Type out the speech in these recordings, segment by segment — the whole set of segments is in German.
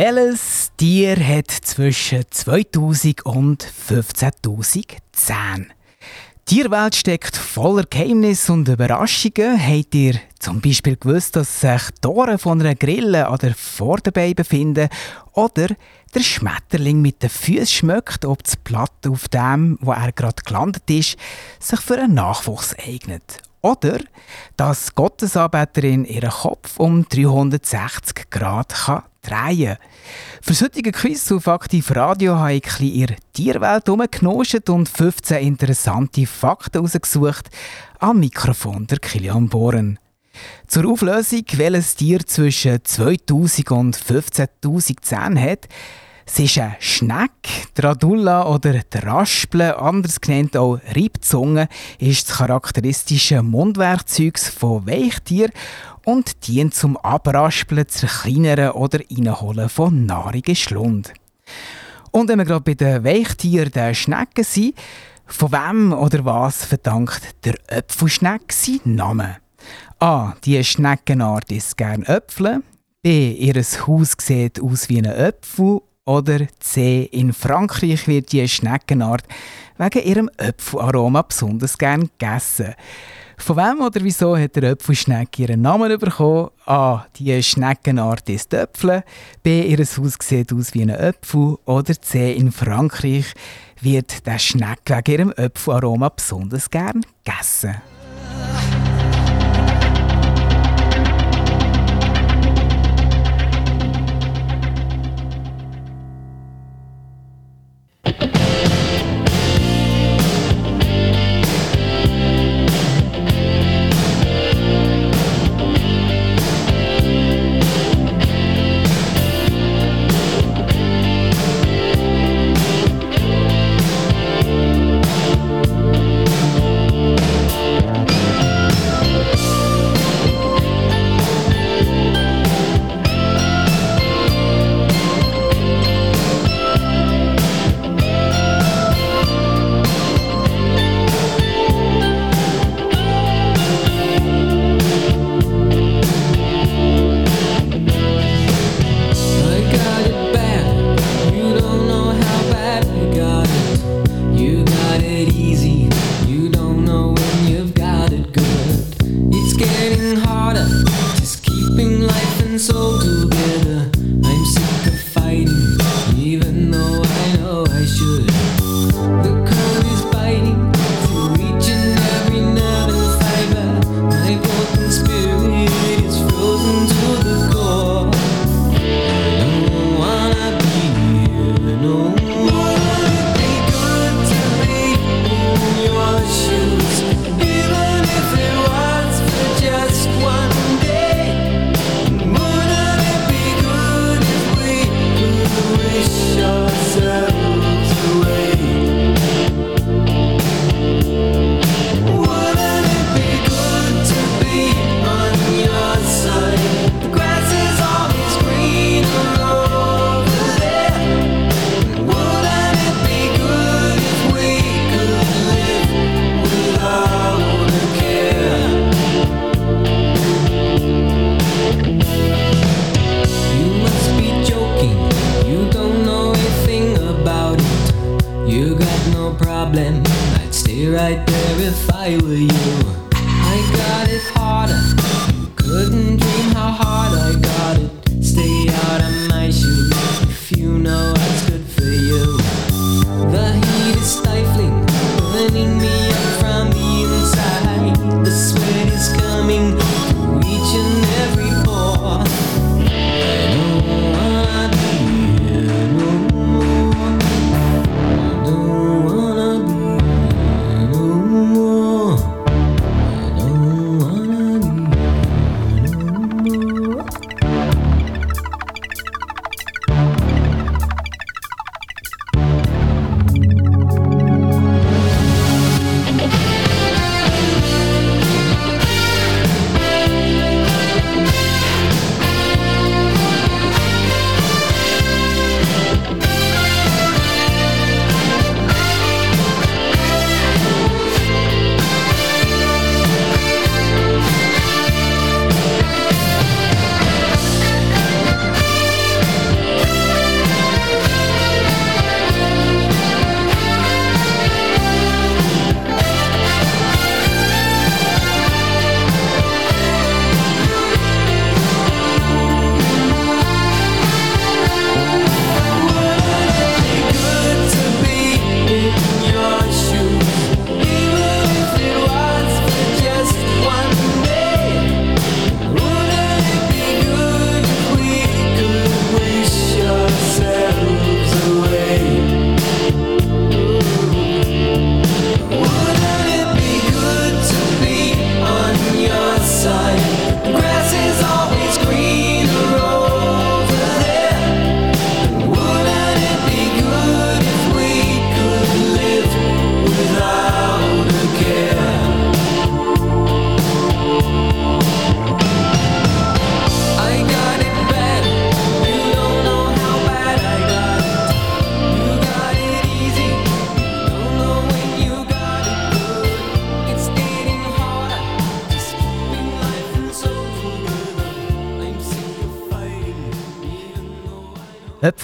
Welches Tier hat zwischen 2000 und 15.000 Zähne? Die Tierwelt steckt voller Geheimnisse und Überraschungen. Habt ihr zum Beispiel gewusst, dass sich die von einer Grille an der Vorderbein befinden? Oder der Schmetterling mit den Füßen schmeckt, ob das Blatt auf dem, wo er gerade gelandet ist, sich für einen Nachwuchs eignet? Oder dass Gottesanbeterin ihren Kopf um 360 Grad kann drehen kann. Für das heutige Quiz auf Aktiv Radio habe ich in ihre Tierwelt herumgenoscht und 15 interessante Fakten herausgesucht. Am Mikrofon der Kilian Bohren. Zur Auflösung, welches Tier zwischen 2000 und 15.000 Zähnen hat, es ist ein Schneck, die Radulla oder der Raspel, anders genannt auch Reibzunge, ist das charakteristische Mundwerkzeug von Weichtieren und dient zum Abraspeln, zerkleinern oder Reinholen von nahrige Schlund. Und wenn wir gerade bei den Weichtieren, den Schnecken sind, von wem oder was verdankt der Öpfelschneck seinen Namen? A. Die Schneckenart isst gern Äpfel. B. Ihr Haus sieht aus wie ein Äpfel. Oder C. In Frankreich wird die Schneckenart wegen ihrem Äpfelaroma besonders gern gegessen. Von wem oder wieso hat der Äpfelschnecke ihren Namen bekommen? A. Die Schneckenart ist Äpfel. B. Ihr Haus sieht aus wie ein Äpfel. Oder C. In Frankreich wird der Schneck wegen ihrem Äpfelaroma besonders gern gegessen.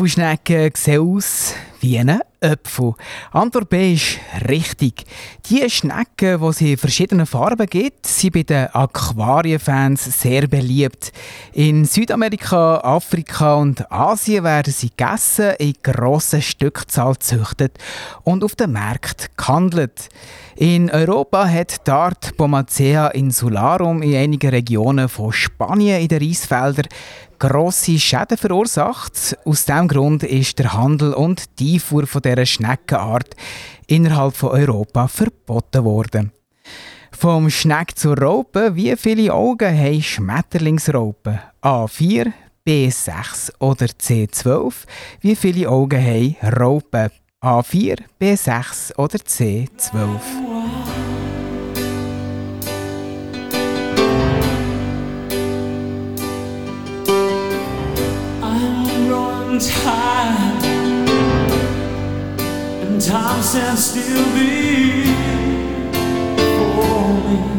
Äpfelschnecken sehen aus wie ein Äpfel. Antwort B ist richtig. Die Schnecken, die es in verschiedenen Farben gibt, sind bei den Aquarienfans sehr beliebt. In Südamerika, Afrika und Asien werden sie gegessen, in grosser Stückzahl gezüchtet und auf den Märkten gehandelt. In Europa hat die Art Pomacea insularum in einigen Regionen von Spanien in den Reisfeldern grosse Schäden verursacht. Aus diesem Grund ist der Handel und die Einfuhr von dieser Schneckenart innerhalb von Europa verboten worden. Vom Schneck zur Raupe, wie viele Augen haben Schmetterlingsraupen? A4, B6 oder C12? Wie viele Augen haben Raupen? A4, B6 oder C12? Time and time stands still before me.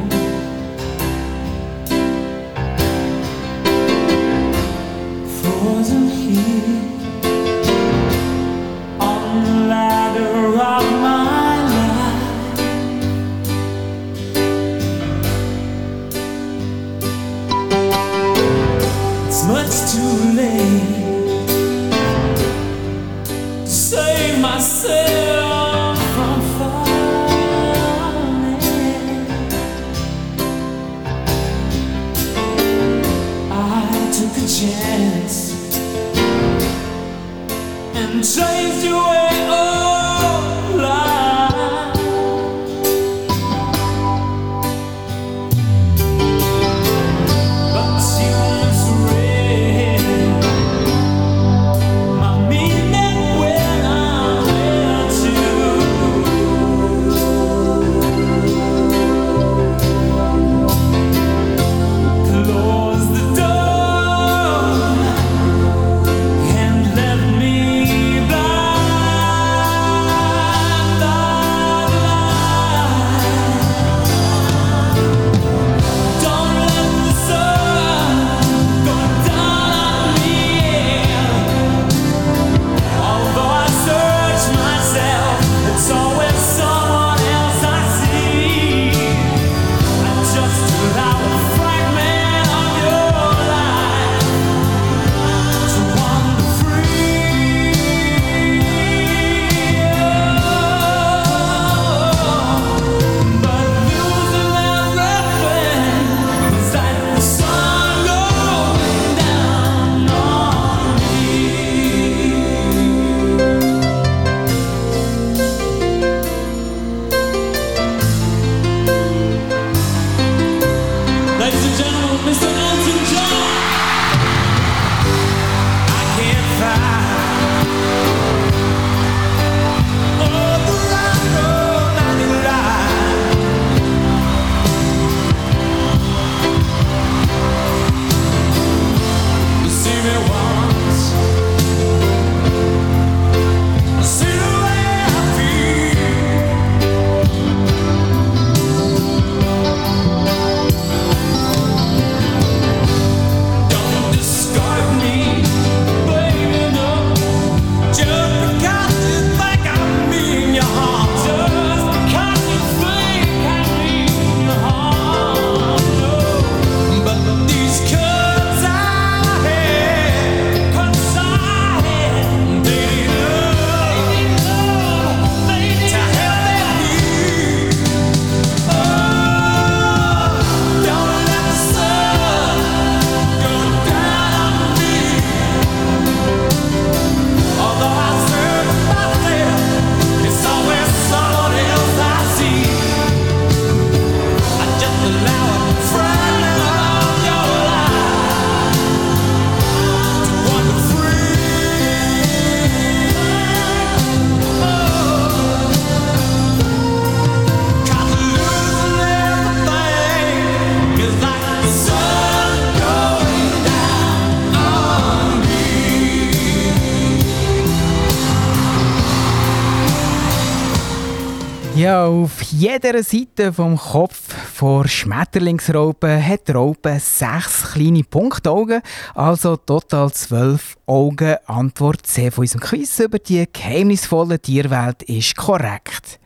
Ja, auf jeder Seite vom Kopf von Schmetterlingsraupen hat die Raupe sechs kleine Punktaugen, also total zwölf Augen. Antwort C von unserem Quiz über die geheimnisvolle Tierwelt ist korrekt.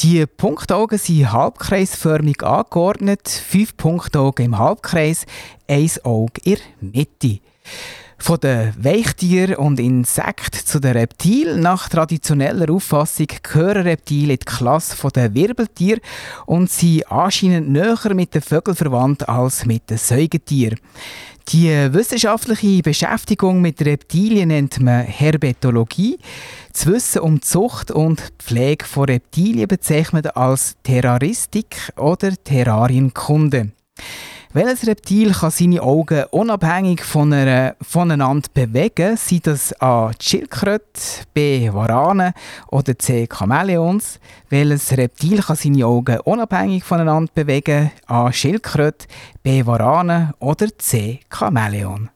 Die Punktaugen sind halbkreisförmig angeordnet, fünf Punktaugen im Halbkreis, ein Auge in der Mitte. Von den Weichtieren und Insekten zu den Reptilen. Nach traditioneller Auffassung gehören Reptilien in die Klasse der Wirbeltiere und sind anscheinend näher mit den Vögeln verwandt als mit den Säugetieren. Die wissenschaftliche Beschäftigung mit Reptilien nennt man Herpetologie. Das Wissen um die Zucht und Pflege von Reptilien bezeichnet man als Terroristik oder Terrarienkunde. Welches Reptil kann seine Augen unabhängig voneinander bewegen? Sind das A. Schildkröte, B. Warane oder C. Chamäleons? Welches Reptil kann seine Augen unabhängig voneinander bewegen? A. Schildkröte, B. Warane oder C. Chamäleon?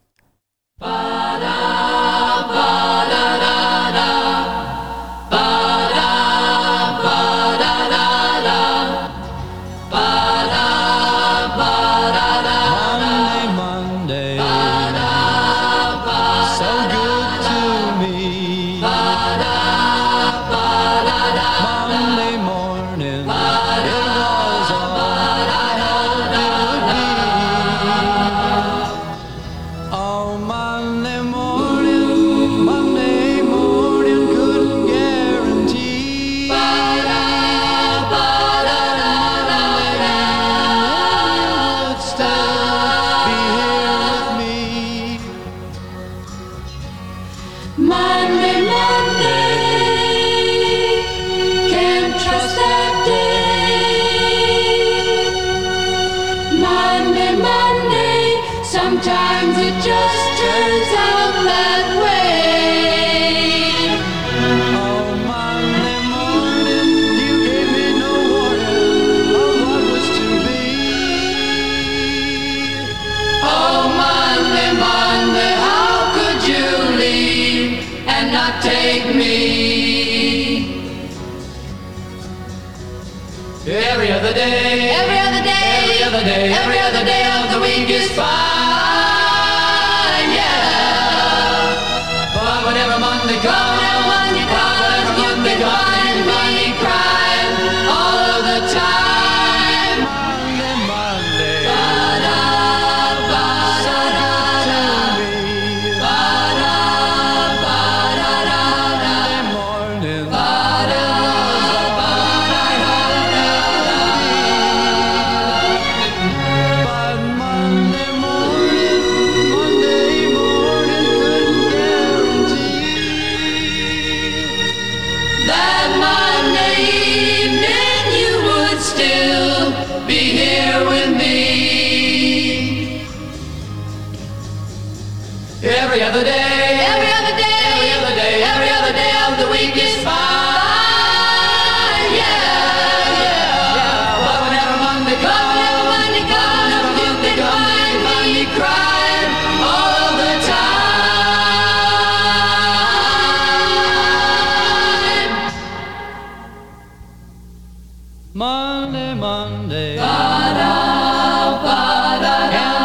My Monday, Monday. Ba-da, ba-da-da.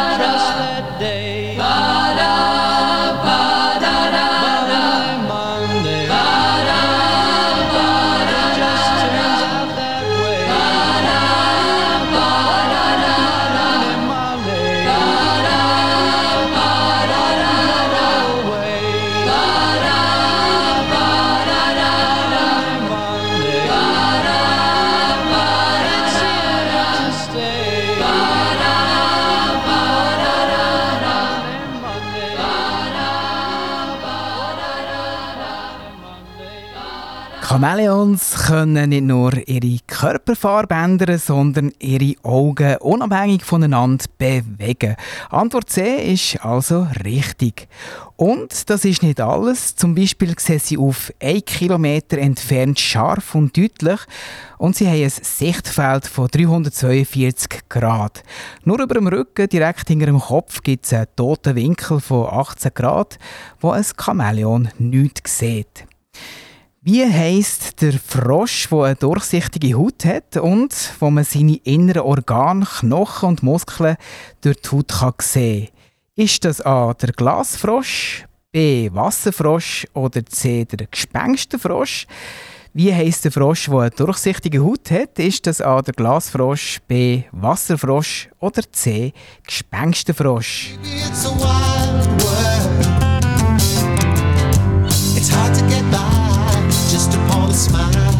Chamäleons können nicht nur ihre Körperfarbe ändern, sondern ihre Augen unabhängig voneinander bewegen. Antwort C ist also richtig. Und das ist nicht alles. Zum Beispiel sehen sie auf 1 Kilometer entfernt scharf und deutlich und sie haben ein Sichtfeld von 342 Grad. Nur über dem Rücken, direkt hinter dem Kopf, gibt es einen toten Winkel von 18 Grad, wo ein Chamäleon nichts sieht. Wie heisst der Frosch, der eine durchsichtige Haut hat und wo man seine inneren Organe, Knochen und Muskeln durch die Haut kann sehen kann? Ist das A der Glasfrosch, B Wasserfrosch oder C der Gespensterfrosch? Wie heisst der Frosch, der eine durchsichtige Haut hat? Ist das A der Glasfrosch, B Wasserfrosch oder C Gespensterfrosch? It's smile.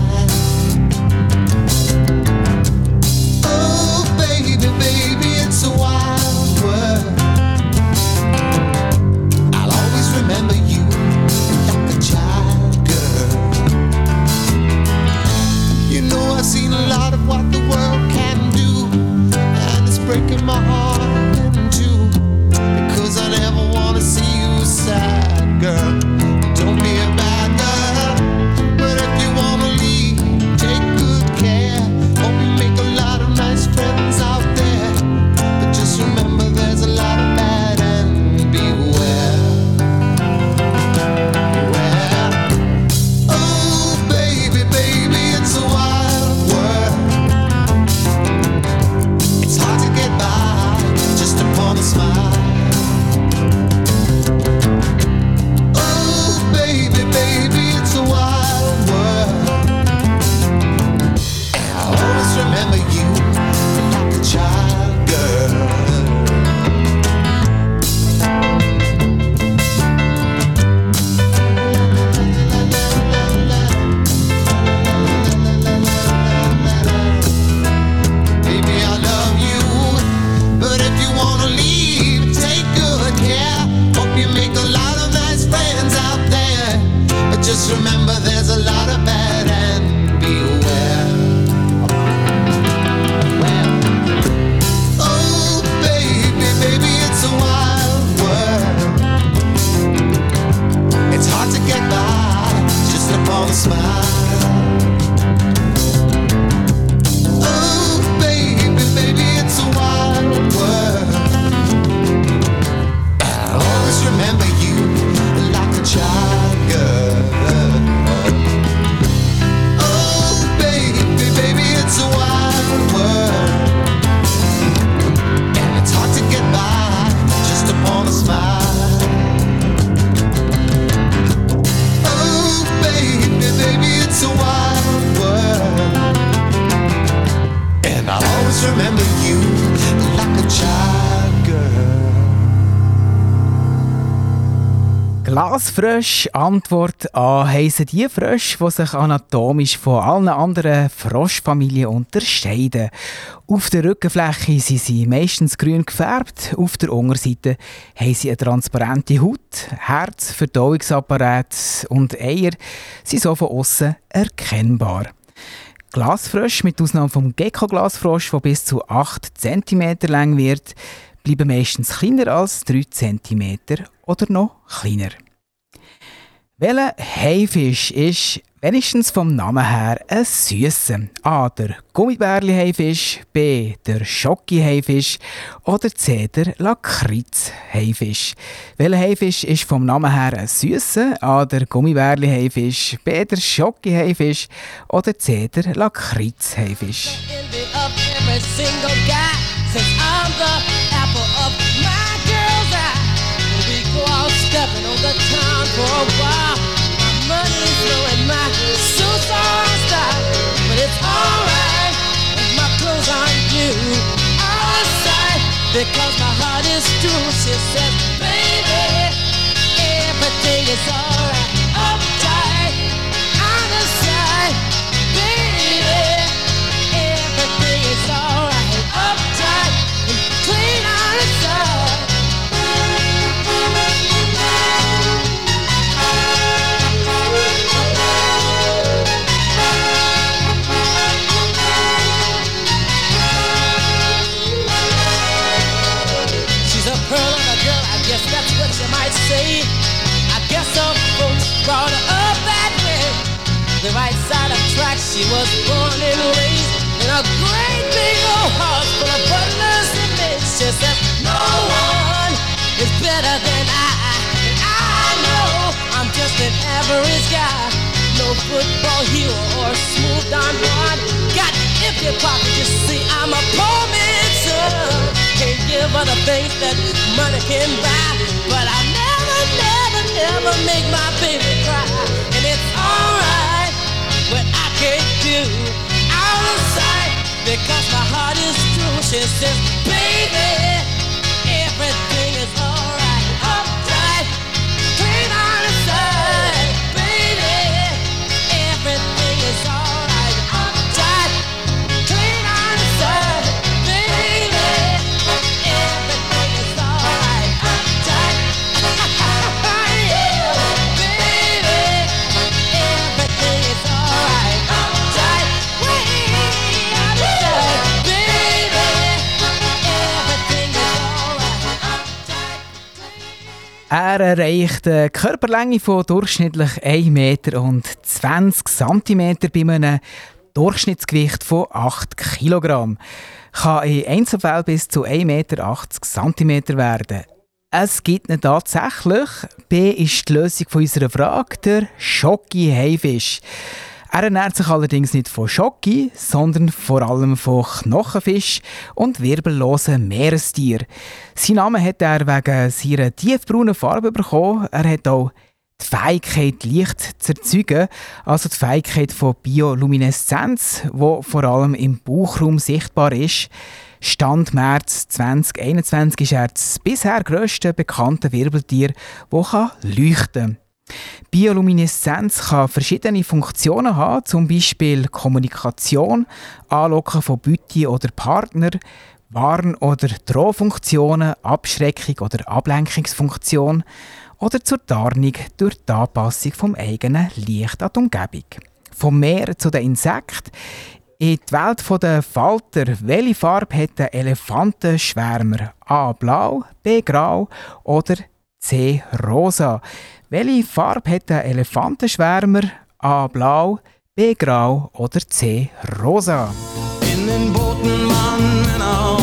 Glasfrösche, Antwort A, heissen die Frösche, die sich anatomisch von allen anderen Froschfamilien unterscheiden. Auf der Rückenfläche sind sie meistens grün gefärbt, auf der Unterseite haben sie eine transparente Haut, Herz, Verdauungsapparat und Eier sind so von außen erkennbar. Glasfrösche, mit Ausnahme vom Gecko-Glasfrosch, der bis zu 8 cm lang wird, bleiben meistens kleiner als 3 cm oder noch kleiner. Welcher Haifisch ist wenigstens vom Namen her ein süßer? A. Der Gummibärli-Haifisch, B. Der Schocki-Haifisch oder C. Der Lakritz-Haifisch? Welcher Haifisch ist vom Namen her ein süßer? A. Der Gummibärli-Haifisch, B. Der Schocki-Haifisch oder C. Der Lakritz-Haifisch? for a while. It's alright if my clothes aren't new. Outside because my heart is true. She says, baby, everything is alright. Hero or smooth Don Juan. Got empty pockets, you see, I'm a poor man's son. Can't give other things that money can buy, but I never, never, never make my baby cry. And it's alright what I can't do out of sight because my heart is true. She says, baby, everything Er erreicht eine Körperlänge von durchschnittlich 1 Meter und 20 cm bei einem Durchschnittsgewicht von 8 kg. Kann in Einzelfällen bis zu 1,80 Meter cm werden. Es gibt ihn tatsächlich. B ist die Lösung unserer Frage, der Schocki-Haifisch. Er ernährt sich allerdings nicht von Schocki, sondern vor allem von Knochenfisch und wirbellosen Meerestieren. Sein Name hat er wegen seiner tiefbraunen Farbe bekommen. Er hat auch die Fähigkeit, Licht zu erzeugen, also die Fähigkeit von Biolumineszenz, wo vor allem im Bauchraum sichtbar ist. Stand März 2021 ist er das bisher grösste bekannte Wirbeltier, das leuchten kann. Biolumineszenz kann verschiedene Funktionen haben, zum Beispiel Kommunikation, Anlocken von Beute oder Partner, Warn- oder Drohfunktionen, Abschreckung oder Ablenkungsfunktion oder zur Tarnung durch die Anpassung vom eigenen Licht an die Umgebung. Vom Meer zu den Insekten. In die Welt der Falter, welche Farbe hat der Elefantenschwärmer? A. Blau, B. Grau oder C. Rosa? Welche Farbe hat der Elefantenschwärmer? A. Blau, B. Grau oder C. Rosa? In den Booten waren Männer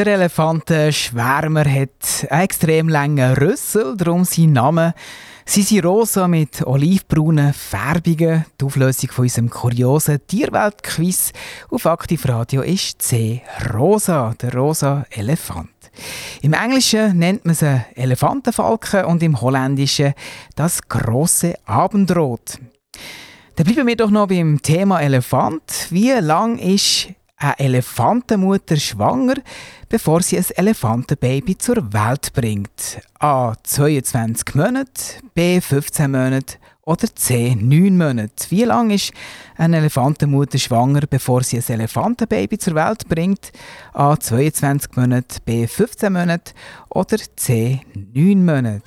Der Elefantenschwärmer hat einen extrem langen Rüssel, darum sein Name. Sie sind rosa mit olivbraunen Färbungen. Die Auflösung von unserem kuriosen Tierweltquiz auf Aktiv Radio ist C. Rosa, der rosa Elefant. Im Englischen nennt man sie Elefantenfalken und im Holländischen das große Abendrot. Dann bleiben wir doch noch beim Thema Elefant. Wie lang ist eine Elefantenmutter schwanger, bevor sie ein Elefantenbaby zur Welt bringt. A. 22 Monate, B. 15 Monate oder C. 9 Monate. Wie lange ist eine Elefantenmutter schwanger, bevor sie ein Elefantenbaby zur Welt bringt? A. 22 Monate, B. 15 Monate oder C. 9 Monate.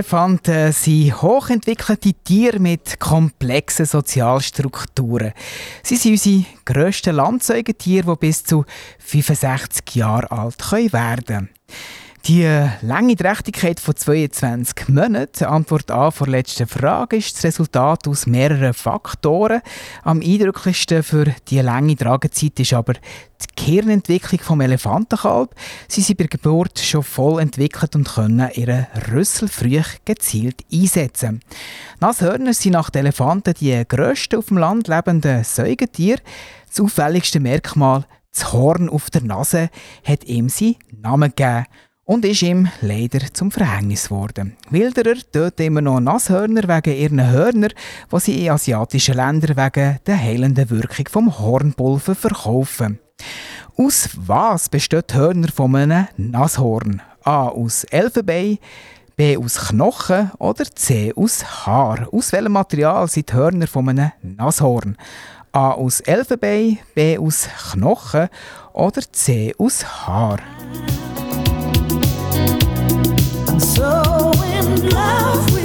Elefanten sind hochentwickelte Tiere mit komplexen Sozialstrukturen. Sie sind unsere grössten Landsäugetiere, die bis zu 65 Jahre alt werden können. Die lange Trächtigkeit von 22 Monaten, Antwort A vor letzten Frage, ist das Resultat aus mehreren Faktoren. Am eindrücklichsten für die lange Tragezeit ist aber die Gehirnentwicklung vom Elefantenkalb. Sie sind bei der Geburt schon voll entwickelt und können ihren Rüssel früh gezielt einsetzen. Nashörner sind nach den Elefanten die grössten auf dem Land lebenden Säugetiere. Das auffälligste Merkmal, das Horn auf der Nase, hat ihm seinen Namen gegeben. Und ist ihm leider zum Verhängnis geworden. Wilderer töten immer noch Nasshörner wegen ihren Hörner, die sie in asiatischen Ländern wegen der heilenden Wirkung vom Hornpulver verkaufen. Aus was besteht Hörner von einem Nasshorn? A. Aus Elfenbein, B. Aus Knochen oder C. Aus Haar? Aus welchem Material sind die Hörner von einem Nashorn? A. Aus Elfenbein, B. Aus Knochen oder C. Aus Haar? So in love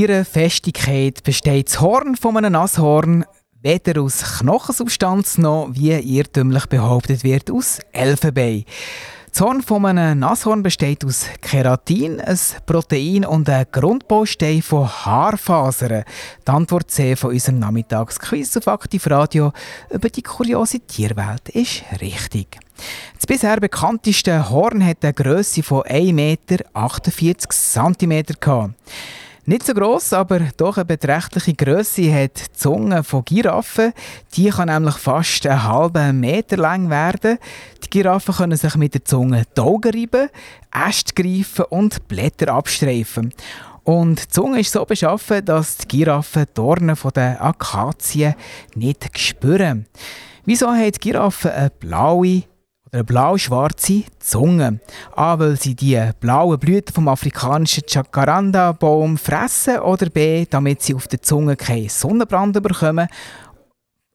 Seiner Festigkeit besteht das Horn von einem Nashorn weder aus Knochensubstanz noch, wie irrtümlich behauptet wird, aus Elfenbein. Das Horn von einem Nashorn besteht aus Keratin, ein Protein und ein Grundbaustein von Haarfasern. Die Antwort C von unserem Nachmittagsquiz auf Aktiv Radio über die kuriose Tierwelt ist richtig. Das bisher bekannteste Horn hat eine Größe von 1,48 Meter. Nicht so gross, aber doch eine beträchtliche Größe hat die Zunge von Giraffen. Die kann nämlich fast einen halben Meter lang werden. Die Giraffen können sich mit der Zunge die Augen reiben, Äste greifen und Blätter abstreifen. Und die Zunge ist so beschaffen, dass die Giraffen die Dornen der Akazien nicht spüren. Wieso hat die Giraffe eine blaue eine blau-schwarze Zunge. A, weil sie die blauen Blüten vom afrikanischen Jacaranda-Baum fressen oder B, damit sie auf der Zunge keinen Sonnenbrand bekommen.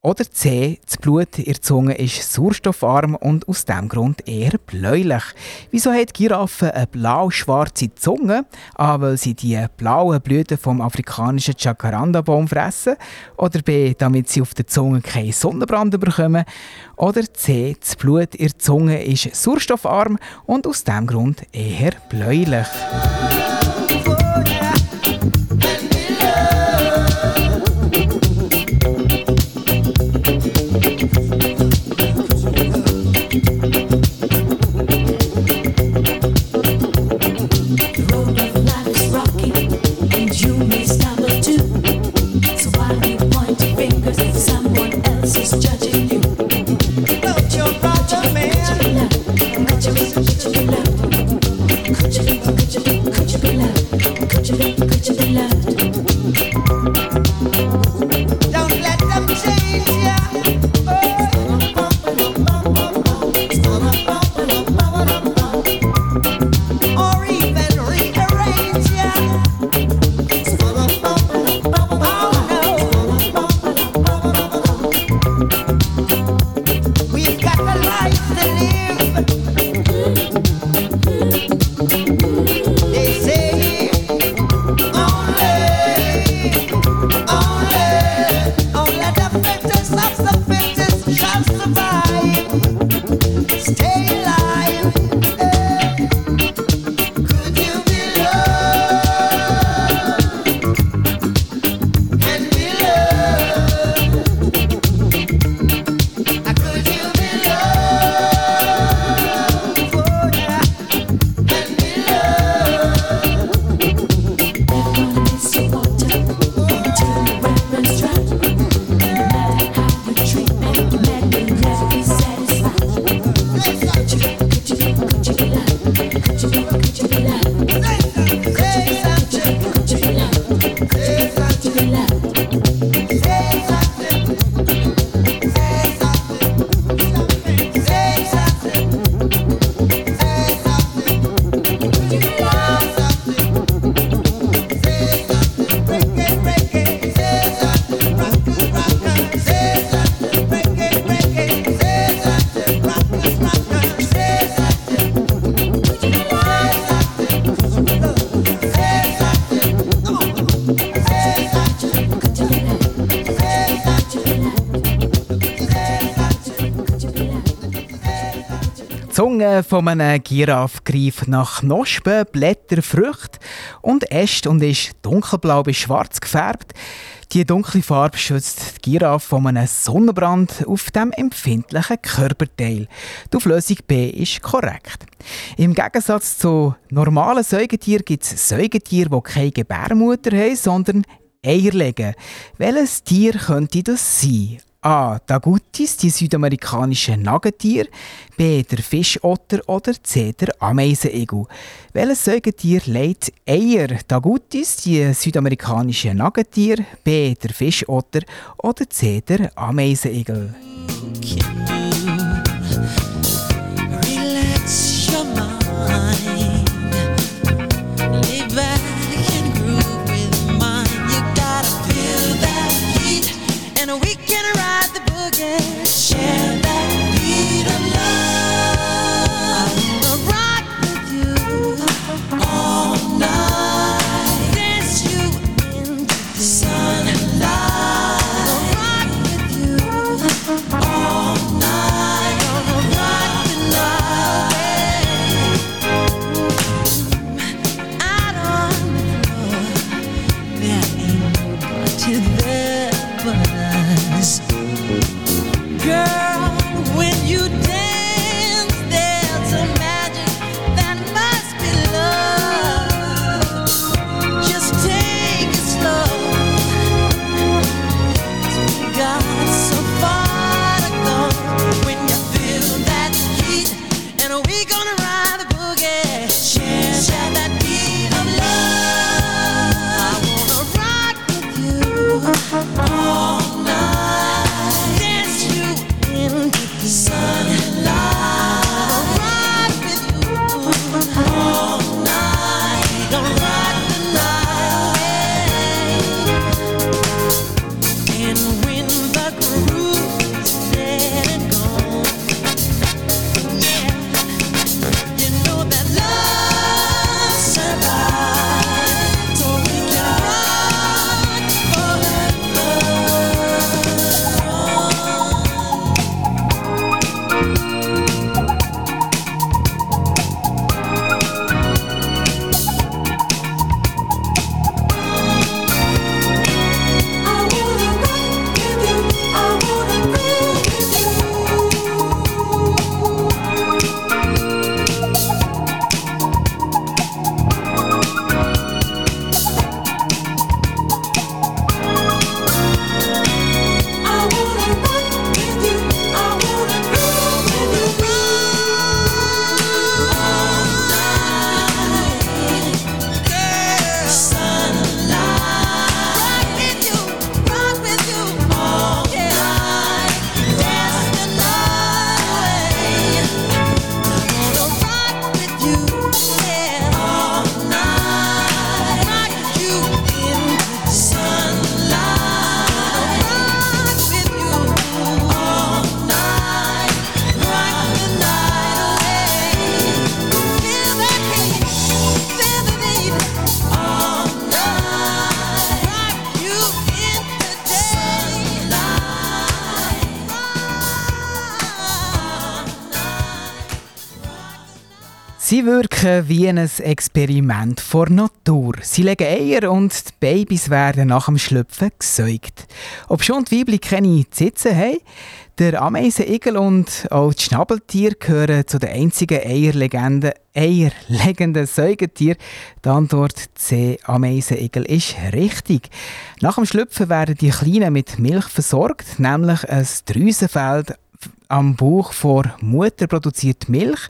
Oder C, das Blut in der Zunge ist sauerstoffarm und aus diesem Grund eher bläulich. Wieso hat Giraffe eine blau-schwarze Zunge? A, weil sie die blauen Blüten vom afrikanischen Jacaranda-Baum fressen. Oder B, damit sie auf der Zunge keinen Sonnenbrand bekommen. Oder C, das Blut in der Zunge ist sauerstoffarm und aus diesem Grund eher bläulich. Zunge von einem Giraffe greift nach Knospen, Blätter, Früchten und Äste und ist dunkelblau bis schwarz gefärbt. Die dunkle Farbe schützt die Giraffe von einem Sonnenbrand auf dem empfindlichen Körperteil. Die Auflösung B ist korrekt. Im Gegensatz zu normalen Säugetieren gibt es Säugetiere, die keine Gebärmutter haben, sondern Eier legen. Welches Tier könnte das sein? A. Dagutis, die südamerikanischen Nagetier, B. der Fischotter oder C. der Ameisenigel. Welches Säugetier legt Eier? Dagutis, die südamerikanischen Nagetier, B. der Fischotter oder C. der Ameisenigel. Relax wirken wie ein Experiment vor Natur. Sie legen Eier und die Babys werden nach dem Schlüpfen gesäugt. Ob schon die Weibchen keine Zitzen haben, der Ameisenigel und auch die Schnabeltiere gehören zu den einzigen eierlegenden, eierlegenden Säugetieren. Die Antwort C, Ameisenigel, ist richtig. Nach dem Schlüpfen werden die Kleinen mit Milch versorgt, nämlich ein Drüsenfeld am Bauch vor Mutter produziert Milch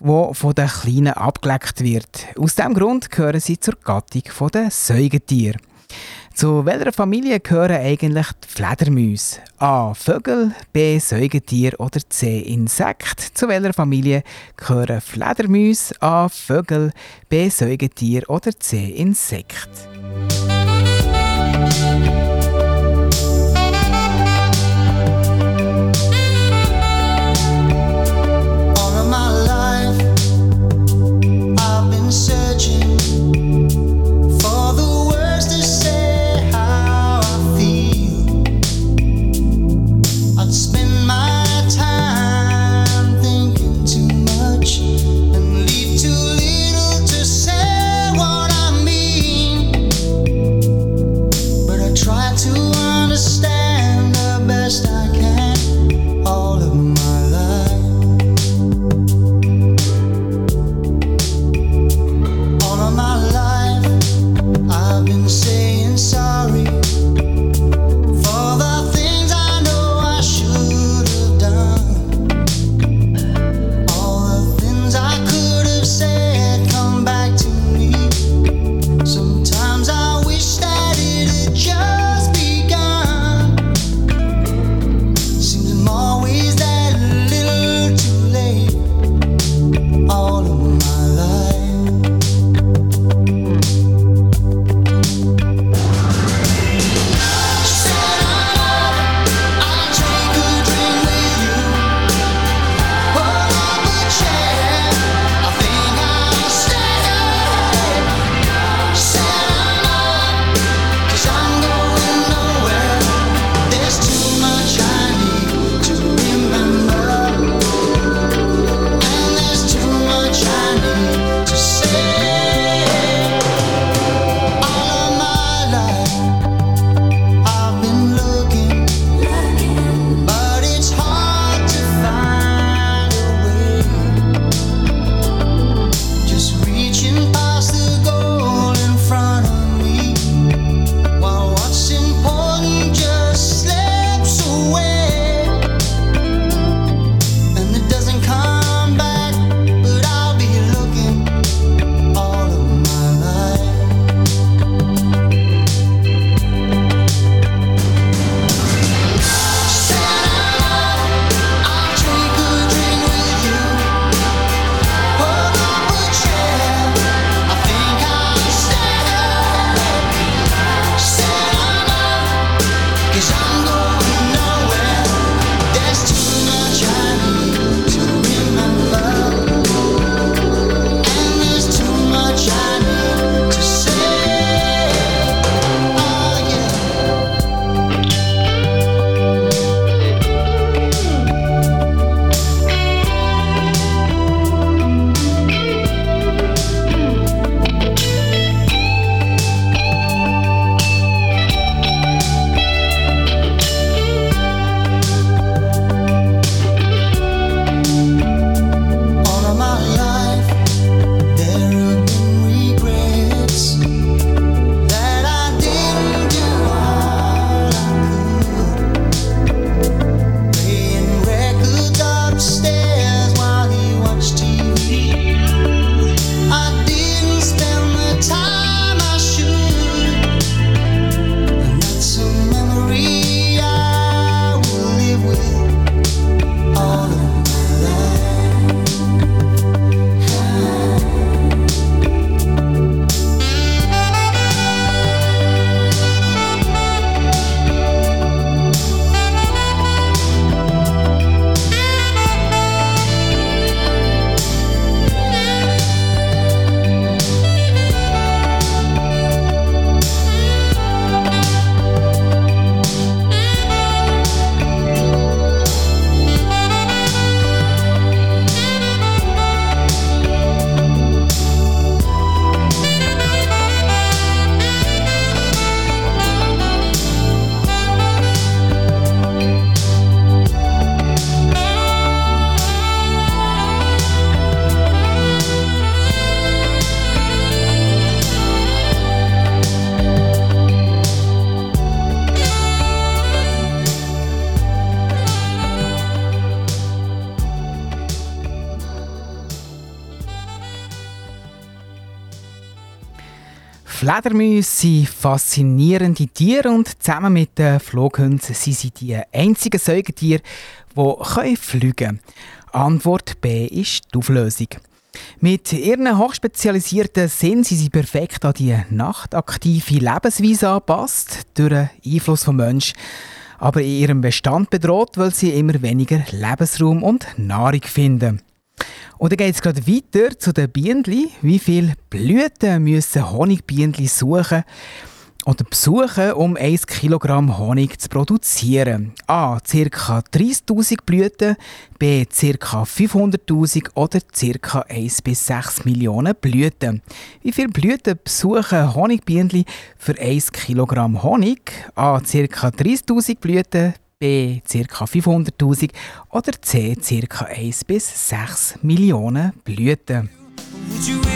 wo von den Kleinen abgeleckt wird. Aus diesem Grund gehören sie zur Gattung der Säugetiere. Zu welcher Familie gehören eigentlich die Fledermäuse? A. Vögel, B. Säugetier oder C. Insekt? Zu welcher Familie gehören Fledermäuse? A. Vögel, B. Säugetier oder C. Insekt? Fledermäuse sind faszinierende Tiere und zusammen mit den Flughünden sind sie die einzigen Säugetiere, die fliegen können. Antwort B ist die Auflösung. Mit ihren hochspezialisierten Sinn sind sie perfekt an die nachtaktive Lebensweise angepasst, durch den Einfluss des Menschen, aber in ihrem Bestand bedroht, weil sie immer weniger Lebensraum und Nahrung finden. Und dann geht es gerade weiter zu den Bienen. Wie viele Blüten müssen Honigbienen suchen? oder besuchen, um 1 Kilogramm Honig zu produzieren. A. Ca. 30.000 Blüten, B. Ca. 500.000 oder ca. 1 bis 6 Millionen Blüten. Wie viele Blüten besuchen Honigbienen für 1 Kilogramm Honig? A. Ca. 30.000 Blüten, B. Ca. 500.000 oder C. Ca. 1 bis 6 Millionen Blüten. What you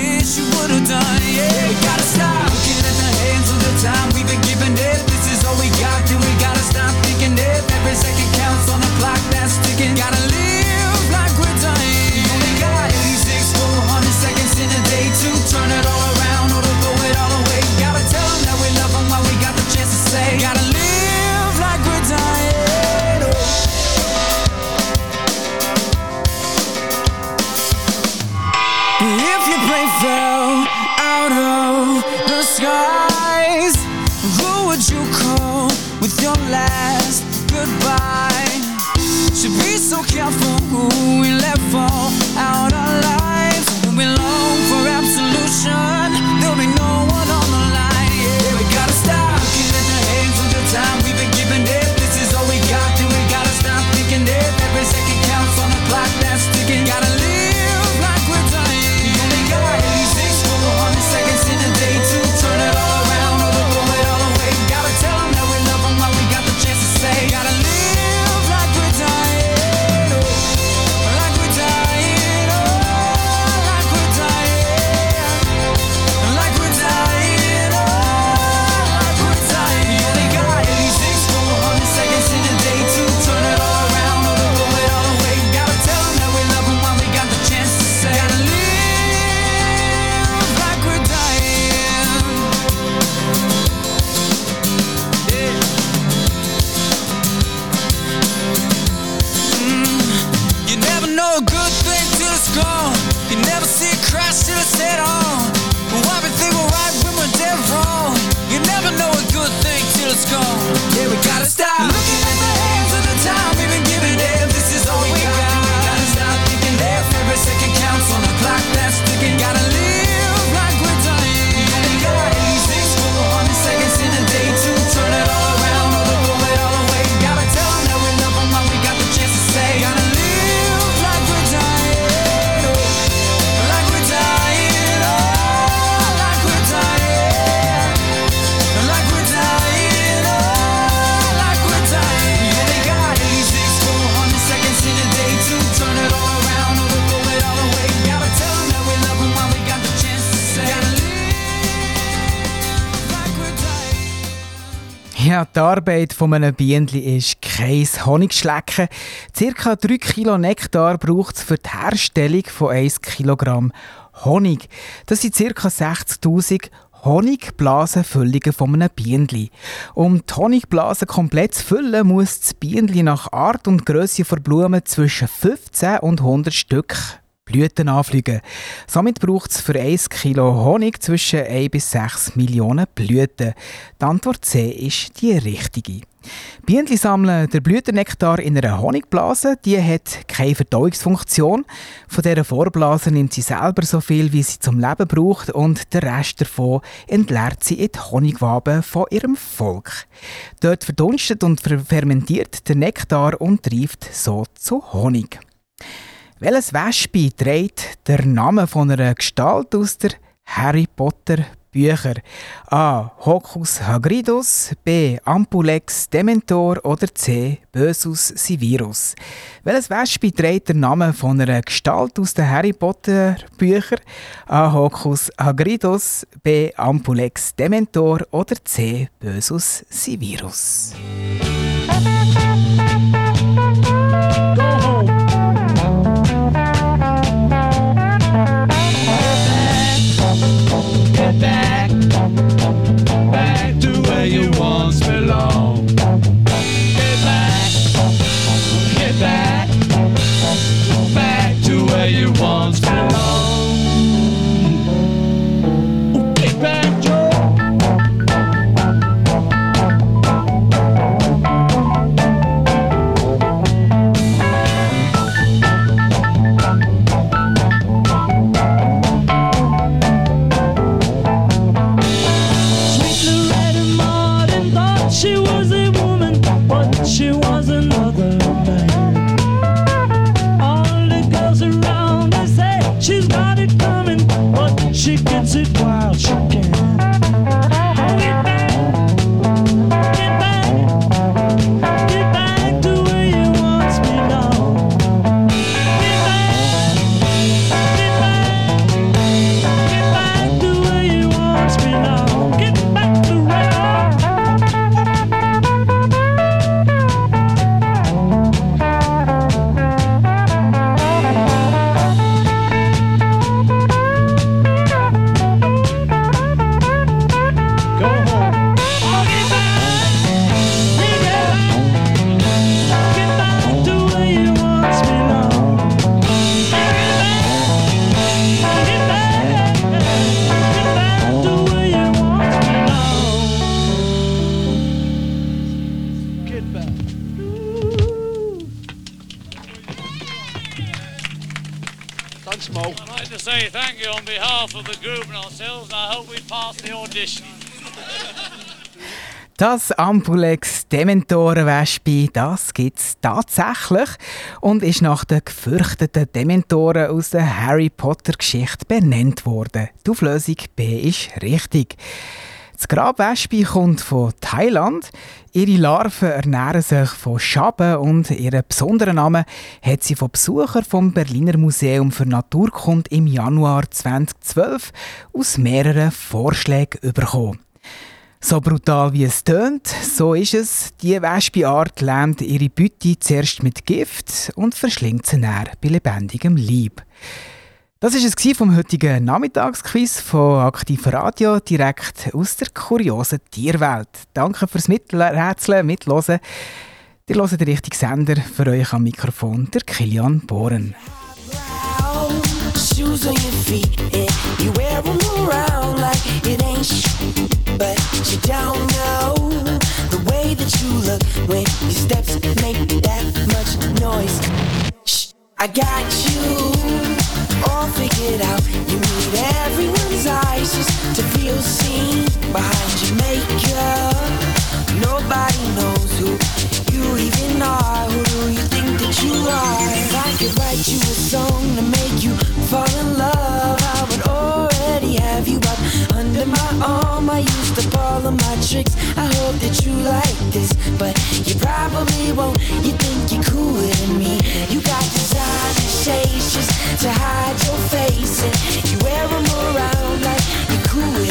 die Arbeit von einem ist kein Honigschlecken. Circa 3 Kilo Nektar braucht es für die Herstellung von 1 Kilogramm Honig. Das sind circa 60.000 Honigblasenfüllungen von einem Bienenli. Um die Honigblasen komplett zu füllen, muss das Bienenli nach Art und Größe der Blumen zwischen 15 und 100 Stück Blüten anfliegen. Somit braucht es für 1 Kilo Honig zwischen 1 bis 6 Millionen Blüten. Die Antwort C ist die richtige. Bienen sammeln den Blütennektar in einer Honigblase. Die hat keine Verdauungsfunktion. Von dieser Vorblase nimmt sie selber so viel, wie sie zum Leben braucht und den Rest davon entleert sie in die Honigwaben von ihrem Volk. Dort verdunstet und fermentiert der Nektar und reift so zu Honig. Welches Wespe trägt der Name von einer Gestalt aus der Harry Potter Bücher? A. Hoccus Hagridus, B. Ampulex Dementor oder C. Bösus Sivirus? Welches Wespe trägt der Name von einer Gestalt aus den Harry Potter Bücher? A. Hoccus Hagridus, B. Ampulex Dementor oder C. Bösus Sivirus? The ourselves, and I hope we pass the audition. Das Ampulex Dementorenwespe, das gibt's tatsächlich und ist nach den gefürchteten Dementoren aus der Harry Potter Geschichte benannt worden. Die Auflösung B ist richtig. Das Grabwespe kommt von Thailand. Ihre Larven ernähren sich von Schaben und ihren besonderen Namen hat sie von Besuchern vom Berliner Museum für Naturkunde im Januar 2012 aus mehreren Vorschlägen bekommen. So brutal wie es tönt, so ist es. Die Wespenart lähmt ihre Beute zuerst mit Gift und verschlingt sie näher bei lebendigem Leib. Das ist es vom heutigen Nachmittagsquiz von Aktiv Radio, direkt aus der kuriosen Tierwelt. Danke fürs Miträtseln, Mitlosen. Ihr hört den richtigen Sender für euch am Mikrofon, der Kilian Bohren. I got you all figured out. You need everyone's eyes just to feel seen behind makeup. Nobody knows who you even are. Who do you think that you are? If I could write you a song to make you fall in love, I would already have you up under my arm. I used up all my tricks. I hope that you like this, but you probably won't. You think you're cooler than me. You got designer shades just to hide your face, and you wear them around like you're me.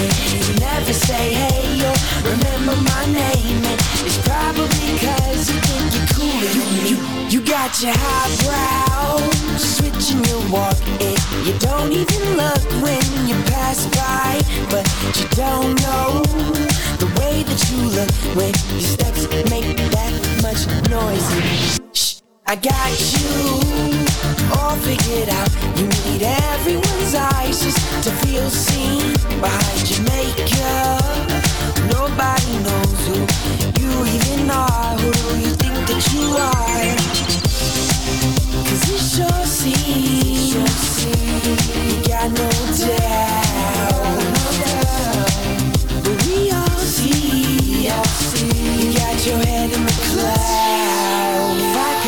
And you never say hey or remember my name, and it's probably cause you think you're than me. You, you got your highbrow, switching your walk, and you don't even look when you pass by, but you don't know the way that you look when your steps make that much noise. I got you all figured out. You need everyone's eyes just to feel seen behind your makeup. Nobody knows who you even are. Who do you think that you are? Cause it sure seems you got no doubt. But we all see you got your head in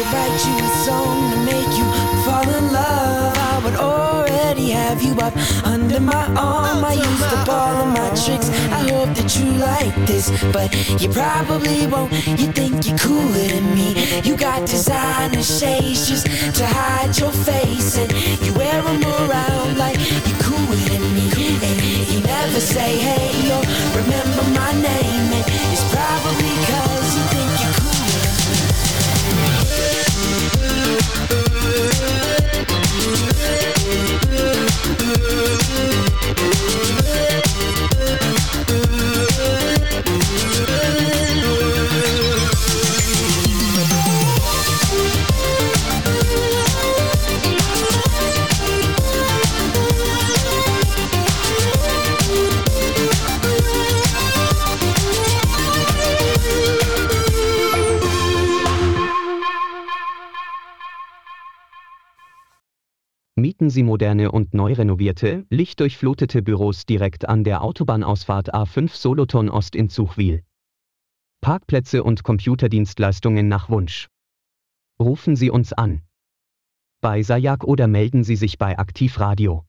could write you a song to make you fall in love, I would already have you up under my arm. I used up all of my tricks. I hope that you like this, but you probably won't. You think you're cooler than me. You got designer shades just to hide your face, and you wear them around like you're cooler than me. And you never say hey or remember my name, and it's probably cause Ooh. Mieten Sie moderne und neu renovierte, lichtdurchflutete Büros direkt an der Autobahnausfahrt A5 Solothurn Ost in Zuchwil. Parkplätze und Computerdienstleistungen nach Wunsch. Rufen Sie uns an. Bei Sajak oder melden Sie sich bei Aktivradio.